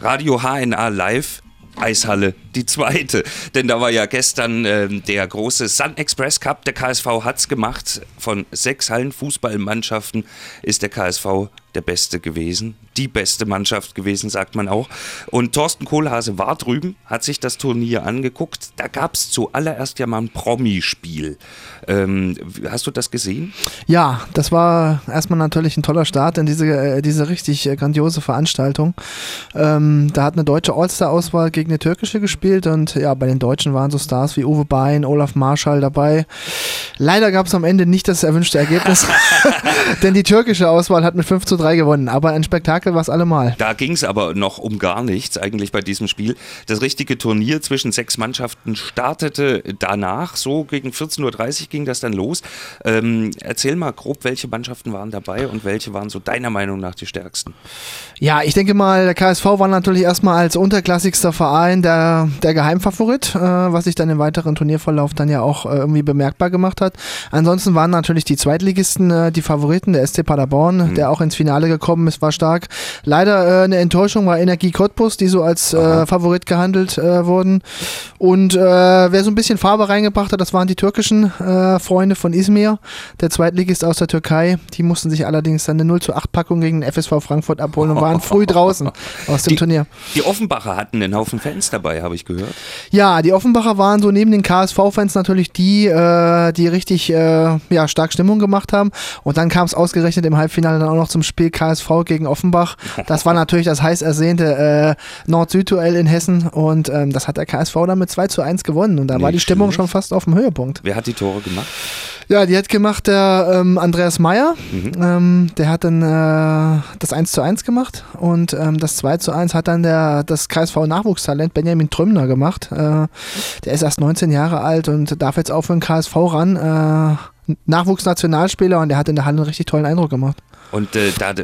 Radio HNA Live Eishalle die zweite. Denn da war ja gestern äh, der große Sun Express Cup. Der KSV hat es gemacht. Von sechs Hallenfußballmannschaften ist der KSV der Beste gewesen. Die beste Mannschaft gewesen, sagt man auch. Und Thorsten Kohlhase war drüben, hat sich das Turnier angeguckt. Da gab es zuallererst ja mal ein Promi-Spiel. Ähm, hast du das gesehen? Ja, das war erstmal natürlich ein toller Start in diese, äh, diese richtig äh, grandiose Veranstaltung. Ähm, da hat eine deutsche All-Star-Auswahl gegen eine türkische gespielt und ja, bei den Deutschen waren so Stars wie Uwe Bein, Olaf Marschall dabei. Leider gab es am Ende nicht das erwünschte Ergebnis, denn die türkische Auswahl hat mit 5 zu 3 gewonnen. Aber ein Spektakel war es allemal. Da ging es aber noch um gar nichts eigentlich bei diesem Spiel. Das richtige Turnier zwischen sechs Mannschaften startete danach. So gegen 14.30 Uhr ging das dann los. Ähm, erzähl mal grob, welche Mannschaften waren dabei und welche waren so deiner Meinung nach die stärksten? Ja, ich denke mal, der KSV war natürlich erstmal als unterklassigster Verein der, der Geheimfavorit, äh, was sich dann im weiteren Turnierverlauf dann ja auch äh, irgendwie bemerkbar gemacht hat. Ansonsten waren natürlich die Zweitligisten äh, die Favoriten, der SC Paderborn, mhm. der auch ins Finale gekommen ist, war stark. Leider äh, eine Enttäuschung war Energie Cottbus, die so als äh, Favorit gehandelt äh, wurden. Und wer so ein bisschen Farbe reingebracht hat, das waren die türkischen Freunde von Izmir, der Zweitligist aus der Türkei. Die mussten sich allerdings dann eine 0 zu 8 Packung gegen den FSV Frankfurt abholen und waren früh draußen aus dem die, Turnier. Die Offenbacher hatten einen Haufen Fans dabei, habe ich gehört. Ja, die Offenbacher waren so neben den KSV-Fans natürlich die, äh, die richtig äh, ja, stark Stimmung gemacht haben. Und dann kam es ausgerechnet im Halbfinale dann auch noch zum Spiel KSV gegen Offenbach. Das war natürlich das heiß ersehnte äh, Nord-Süd-Duell in Hessen und ähm, das hat der KSV dann mit 2 zu 1 gewonnen. Und da Nicht war die Stimmung schon fast auf dem Höhepunkt. Wer hat die Tore gemacht? Ja, die hat gemacht der ähm, Andreas Meyer. Mhm. Ähm, der hat dann äh, das 1 zu 1 gemacht und ähm, das 2 zu 1 hat dann der, das KSV-Nachwuchstalent Benjamin Trümner gemacht. Äh, der ist erst 19 Jahre alt und darf jetzt auch für den KSV ran. Äh, Nachwuchsnationalspieler und der hat in der Halle einen richtig tollen Eindruck gemacht. Und äh, da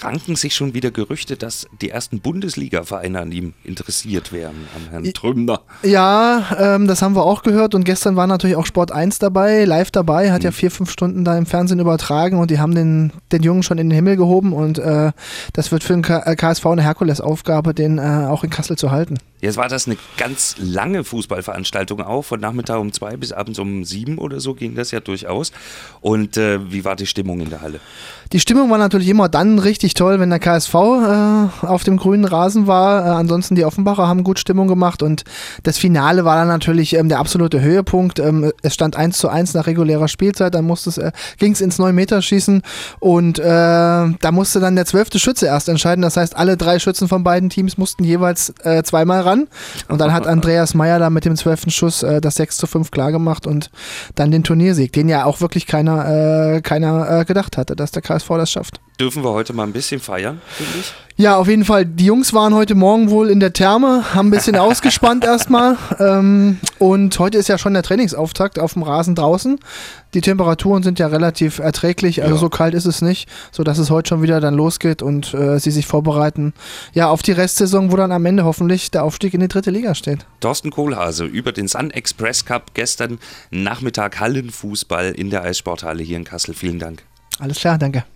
ranken sich schon wieder Gerüchte, dass die ersten Bundesliga-Vereine an ihm interessiert wären, am Herrn Trümner. Ja, ähm, das haben wir auch gehört. Und gestern war natürlich auch Sport 1 dabei, live dabei, hat mhm. ja vier, fünf Stunden da im Fernsehen übertragen und die haben den, den Jungen schon in den Himmel gehoben. Und äh, das wird für den KSV eine Herkulesaufgabe, den äh, auch in Kassel zu halten. Jetzt war das eine ganz lange Fußballveranstaltung auch, von Nachmittag um zwei bis abends um sieben oder so ging das ja durchaus. Und äh, wie war die Stimmung in der Halle? Die Stimmung war natürlich immer dann richtig toll, wenn der KSV äh, auf dem grünen Rasen war. Äh, ansonsten die Offenbacher haben gut Stimmung gemacht und das Finale war dann natürlich ähm, der absolute Höhepunkt. Ähm, es stand 1 zu 1 nach regulärer Spielzeit, dann äh, ging es ins 9-Meter-Schießen und äh, da musste dann der zwölfte Schütze erst entscheiden. Das heißt, alle drei Schützen von beiden Teams mussten jeweils äh, zweimal ran und dann hat Andreas Meyer da mit dem zwölften Schuss äh, das 6 zu 5 klargemacht und dann den Turniersieg, den ja auch wirklich keiner, keiner gedacht hatte, dass der KSV das schafft. Dürfen wir heute mal ein bisschen feiern, finde ich? Ja, auf jeden Fall. Die Jungs waren heute Morgen wohl in der Therme, haben ein bisschen ausgespannt erstmal. Ähm, und heute ist ja schon der Trainingsauftakt auf dem Rasen draußen. Die Temperaturen sind ja relativ erträglich, also ja. so kalt ist es nicht, sodass es heute schon wieder dann losgeht und äh, sie sich vorbereiten. Ja, auf die Restsaison, wo dann am Ende hoffentlich der Aufstieg in die dritte Liga steht. Thorsten Kohlhase über den Sun Express Cup gestern Nachmittag Hallenfußball in der Eissporthalle hier in Kassel. Vielen Dank. Alles klar, danke.